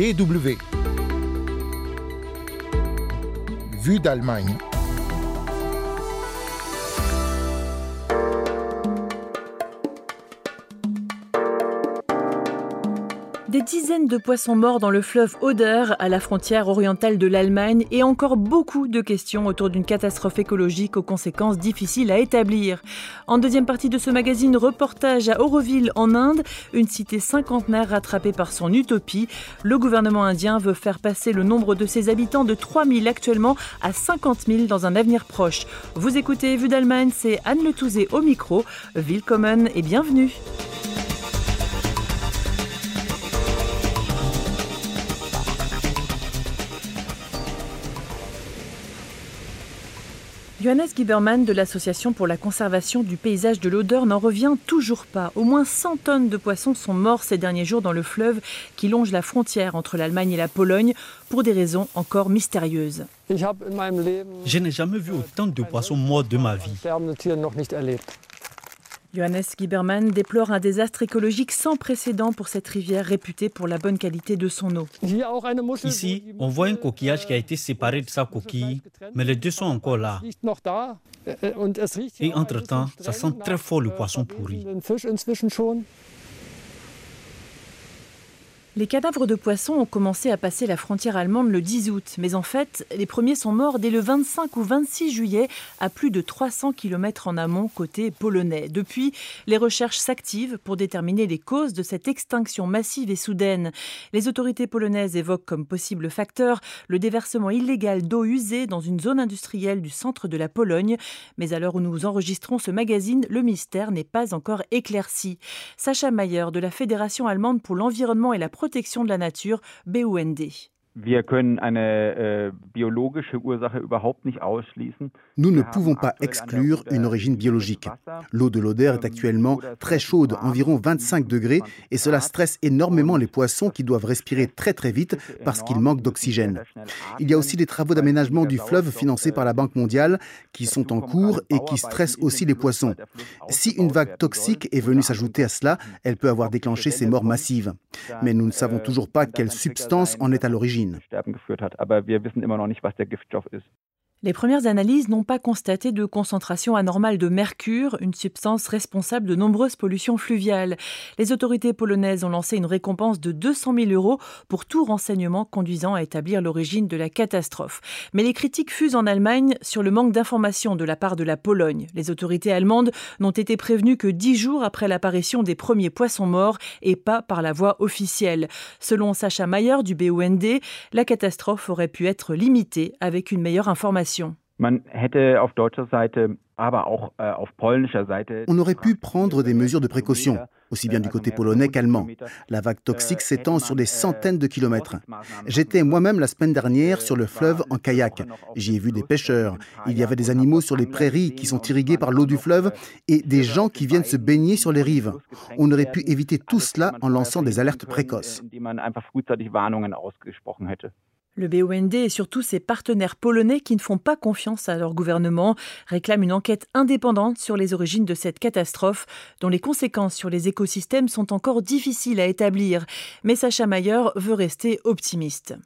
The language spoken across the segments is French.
DW. Vue d'Allemagne. Des dizaines de poissons morts dans le fleuve Oder, à la frontière orientale de l'Allemagne, et encore beaucoup de questions autour d'une catastrophe écologique aux conséquences difficiles à établir. En deuxième partie de ce magazine, reportage à Auroville en Inde, une cité cinquantenaire rattrapée par son utopie. Le gouvernement indien veut faire passer le nombre de ses habitants de 3000 actuellement à 50 000 dans un avenir proche. Vous écoutez Vue d'Allemagne, c'est Anne Le Touzé au micro. Willkommen et bienvenue. Johannes Giberman de l'Association pour la conservation du paysage de l'odeur n'en revient toujours pas. Au moins 100 tonnes de poissons sont morts ces derniers jours dans le fleuve qui longe la frontière entre l'Allemagne et la Pologne pour des raisons encore mystérieuses. Je n'ai jamais vu autant de poissons morts de ma vie. Johannes Giberman déplore un désastre écologique sans précédent pour cette rivière réputée pour la bonne qualité de son eau. Ici, on voit un coquillage qui a été séparé de sa coquille, mais les deux sont encore là. Et entre-temps, ça sent très fort le poisson pourri. Les cadavres de poissons ont commencé à passer la frontière allemande le 10 août, mais en fait, les premiers sont morts dès le 25 ou 26 juillet, à plus de 300 km en amont côté polonais. Depuis, les recherches s'activent pour déterminer les causes de cette extinction massive et soudaine. Les autorités polonaises évoquent comme possible facteur le déversement illégal d'eau usée dans une zone industrielle du centre de la Pologne, mais à l'heure où nous enregistrons ce magazine, le mystère n'est pas encore éclairci. Sacha Mayer de la Fédération allemande pour l'environnement et la protection de la nature, BUND. Nous ne pouvons pas exclure une origine biologique. L'eau de l'Oder est actuellement très chaude, environ 25 degrés, et cela stresse énormément les poissons qui doivent respirer très très vite parce qu'ils manquent d'oxygène. Il y a aussi des travaux d'aménagement du fleuve financés par la Banque mondiale qui sont en cours et qui stressent aussi les poissons. Si une vague toxique est venue s'ajouter à cela, elle peut avoir déclenché ces morts massives. Mais nous ne savons toujours pas quelle substance en est à l'origine. Gene. Sterben geführt hat. Aber wir wissen immer noch nicht, was der Giftstoff ist. Les premières analyses n'ont pas constaté de concentration anormale de mercure, une substance responsable de nombreuses pollutions fluviales. Les autorités polonaises ont lancé une récompense de 200 000 euros pour tout renseignement conduisant à établir l'origine de la catastrophe. Mais les critiques fusent en Allemagne sur le manque d'informations de la part de la Pologne. Les autorités allemandes n'ont été prévenues que dix jours après l'apparition des premiers poissons morts et pas par la voie officielle. Selon Sacha Mayer du BUND, la catastrophe aurait pu être limitée avec une meilleure information. On aurait pu prendre des mesures de précaution, aussi bien du côté polonais qu'allemand. La vague toxique s'étend sur des centaines de kilomètres. J'étais moi-même la semaine dernière sur le fleuve en kayak. J'y ai vu des pêcheurs. Il y avait des animaux sur les prairies qui sont irriguées par l'eau du fleuve et des gens qui viennent se baigner sur les rives. On aurait pu éviter tout cela en lançant des alertes précoces. Le BUND et surtout ses partenaires polonais qui ne font pas confiance à leur gouvernement réclament une enquête indépendante sur les origines de cette catastrophe dont les conséquences sur les écosystèmes sont encore difficiles à établir. Mais Sacha Mayer veut rester optimiste.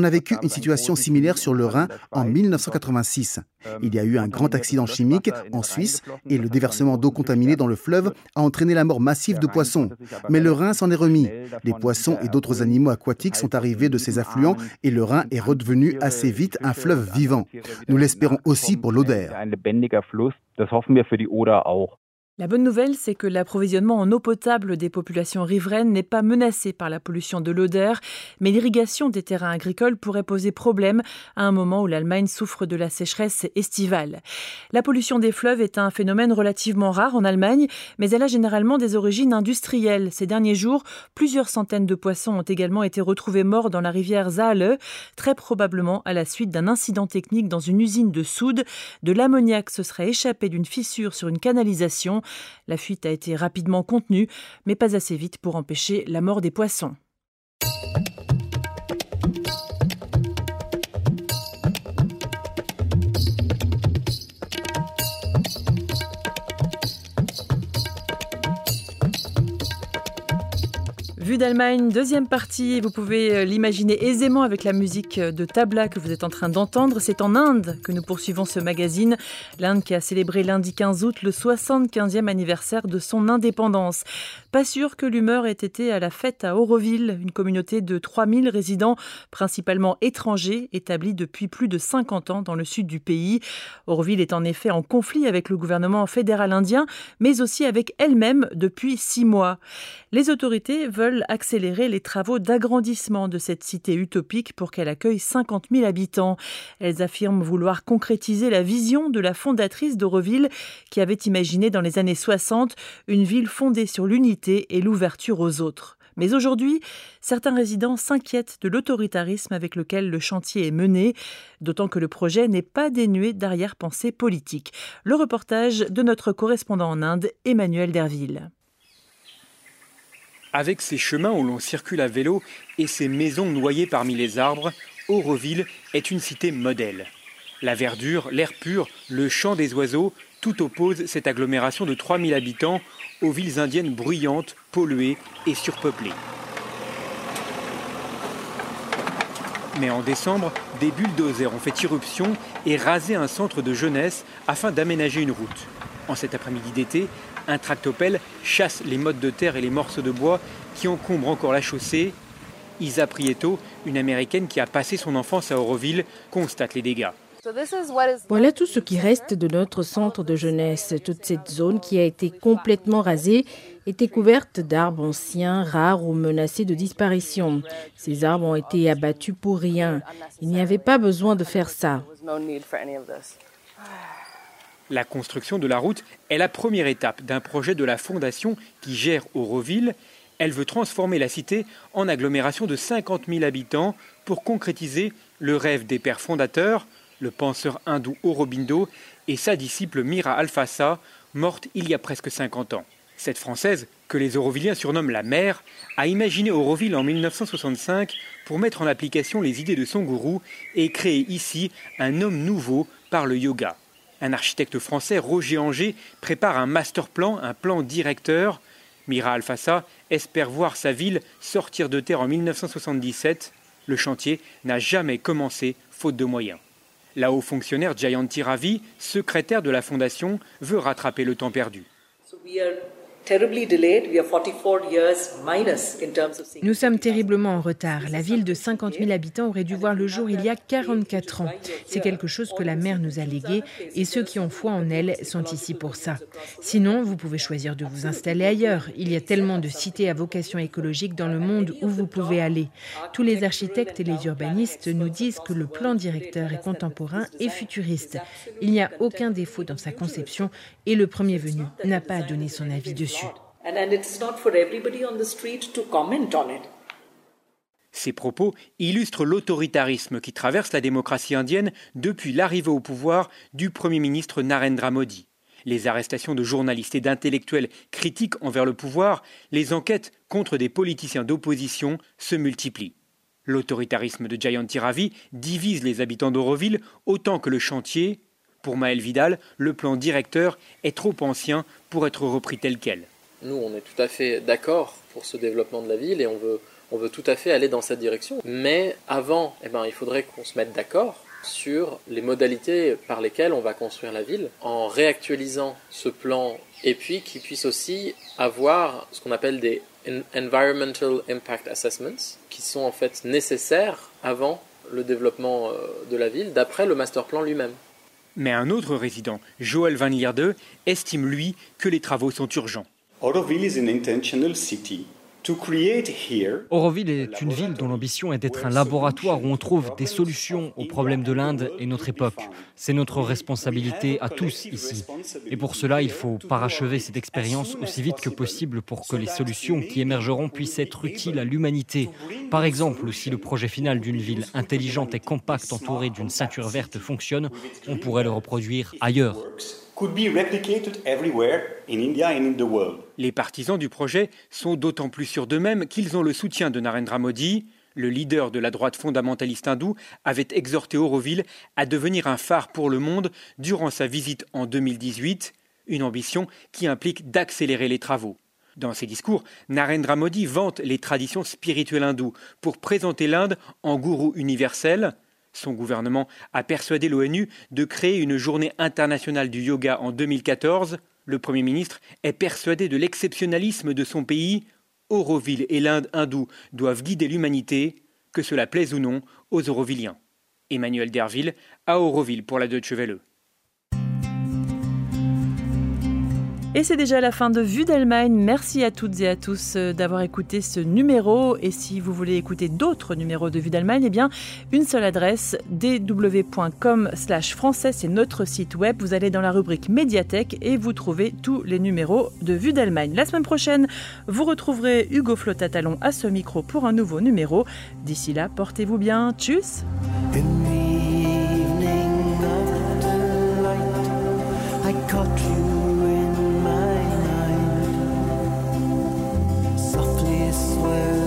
On a vécu une situation similaire sur le Rhin en 1986. Il y a eu un grand accident chimique en Suisse et le déversement d'eau contaminée dans le fleuve a entraîné la mort massive de poissons. Mais le Rhin s'en est remis. Les poissons et d'autres animaux aquatiques sont arrivés de ces affluents et le Rhin est redevenu assez vite un fleuve vivant. Nous l'espérons aussi pour l'Oder. La bonne nouvelle, c'est que l'approvisionnement en eau potable des populations riveraines n'est pas menacé par la pollution de l'odeur, mais l'irrigation des terrains agricoles pourrait poser problème à un moment où l'Allemagne souffre de la sécheresse estivale. La pollution des fleuves est un phénomène relativement rare en Allemagne, mais elle a généralement des origines industrielles. Ces derniers jours, plusieurs centaines de poissons ont également été retrouvés morts dans la rivière Saale, très probablement à la suite d'un incident technique dans une usine de soude. De l'ammoniac se serait échappé d'une fissure sur une canalisation. La fuite a été rapidement contenue, mais pas assez vite pour empêcher la mort des poissons. Vue d'Allemagne, deuxième partie. Vous pouvez euh, l'imaginer aisément avec la musique de tabla que vous êtes en train d'entendre. C'est en Inde que nous poursuivons ce magazine. L'Inde qui a célébré lundi 15 août le 75e anniversaire de son indépendance. Pas sûr que l'humeur ait été à la fête à Auroville, une communauté de 3000 résidents, principalement étrangers, établis depuis plus de 50 ans dans le sud du pays. Auroville est en effet en conflit avec le gouvernement fédéral indien, mais aussi avec elle-même depuis six mois. Les autorités veulent accélérer les travaux d'agrandissement de cette cité utopique pour qu'elle accueille 50 000 habitants. Elles affirment vouloir concrétiser la vision de la fondatrice d'Auroville qui avait imaginé dans les années 60 une ville fondée sur l'unité et l'ouverture aux autres. Mais aujourd'hui, certains résidents s'inquiètent de l'autoritarisme avec lequel le chantier est mené, d'autant que le projet n'est pas dénué d'arrière-pensée politique. Le reportage de notre correspondant en Inde, Emmanuel Derville. Avec ses chemins où l'on circule à vélo et ses maisons noyées parmi les arbres, Auroville est une cité modèle. La verdure, l'air pur, le chant des oiseaux, tout oppose cette agglomération de 3000 habitants aux villes indiennes bruyantes, polluées et surpeuplées. Mais en décembre, des bulldozers ont fait irruption et rasé un centre de jeunesse afin d'aménager une route. En cet après-midi d'été, un tractopelle chasse les mottes de terre et les morceaux de bois qui encombrent encore la chaussée. Isa Prieto, une américaine qui a passé son enfance à Auroville, constate les dégâts. Voilà tout ce qui reste de notre centre de jeunesse. Toute cette zone qui a été complètement rasée était couverte d'arbres anciens, rares ou menacés de disparition. Ces arbres ont été abattus pour rien. Il n'y avait pas besoin de faire ça. La construction de la route est la première étape d'un projet de la fondation qui gère Auroville. Elle veut transformer la cité en agglomération de 50 000 habitants pour concrétiser le rêve des pères fondateurs, le penseur hindou Aurobindo et sa disciple Mira Alfassa, morte il y a presque 50 ans. Cette Française, que les Aurovilliens surnomment la mère, a imaginé Auroville en 1965 pour mettre en application les idées de son gourou et créer ici un homme nouveau par le yoga. Un architecte français, Roger Anger, prépare un master plan, un plan directeur. Mira Alfassa espère voir sa ville sortir de terre en 1977. Le chantier n'a jamais commencé faute de moyens. La haut fonctionnaire Jayanti Ravi, secrétaire de la fondation, veut rattraper le temps perdu. Nous sommes terriblement en retard. La ville de 50 000 habitants aurait dû voir le jour il y a 44 ans. C'est quelque chose que la mère nous a légué et ceux qui ont foi en elle sont ici pour ça. Sinon, vous pouvez choisir de vous installer ailleurs. Il y a tellement de cités à vocation écologique dans le monde où vous pouvez aller. Tous les architectes et les urbanistes nous disent que le plan directeur est contemporain et futuriste. Il n'y a aucun défaut dans sa conception et le premier venu n'a pas à donner son avis dessus. Ces propos illustrent l'autoritarisme qui traverse la démocratie indienne depuis l'arrivée au pouvoir du Premier ministre Narendra Modi. Les arrestations de journalistes et d'intellectuels critiques envers le pouvoir, les enquêtes contre des politiciens d'opposition se multiplient. L'autoritarisme de Jayanti Ravi divise les habitants d'Auroville autant que le chantier. Pour Maël Vidal, le plan directeur est trop ancien pour être repris tel quel. Nous, on est tout à fait d'accord pour ce développement de la ville et on veut, tout à fait aller dans cette direction. Mais avant, eh ben, il faudrait qu'on se mette d'accord sur les modalités par lesquelles on va construire la ville en réactualisant ce plan et puis qu'il puisse aussi avoir ce qu'on appelle des environmental impact assessments qui sont en fait nécessaires avant le développement euh, de la ville d'après le master plan lui-même. Mais un autre résident, Joël Van Lierde, estime lui que les travaux sont urgents. Auroville est une ville dont l'ambition est d'être un laboratoire où on trouve des solutions aux problèmes de l'Inde et notre époque. C'est notre responsabilité à tous ici. Et pour cela, il faut parachever cette expérience aussi vite que possible pour que les solutions qui émergeront puissent être utiles à l'humanité. Par exemple, si le projet final d'une ville intelligente et compacte entourée d'une ceinture verte fonctionne, on pourrait le reproduire ailleurs. Les partisans du projet sont d'autant plus sûrs d'eux-mêmes qu'ils ont le soutien de Narendra Modi. Le leader de la droite fondamentaliste hindoue avait exhorté Auroville à devenir un phare pour le monde durant sa visite en 2018, une ambition qui implique d'accélérer les travaux. Dans ses discours, Narendra Modi vante les traditions spirituelles hindoues pour présenter l'Inde en gourou universel. Son gouvernement a persuadé l'ONU de créer une journée internationale du yoga en 2014. Le Premier ministre est persuadé de l'exceptionnalisme de son pays. Auroville et l'Inde hindoue doivent guider l'humanité, que cela plaise ou non aux Aurovilliens. Emmanuel Derville à Auroville pour la Deutsche Welle. Et c'est déjà la fin de Vue d'Allemagne. Merci à toutes et à tous euh, d'avoir écouté ce numéro. Et si vous voulez écouter d'autres numéros de Vue d'Allemagne, eh bien, une seule adresse, dw.com slash français, c'est notre site web. Vous allez dans la rubrique médiathèque et vous trouvez tous les numéros de Vue d'Allemagne. La semaine prochaine, vous retrouverez Hugo Flotatalon à ce micro pour un nouveau numéro. D'ici là, portez-vous bien. Tchuss! where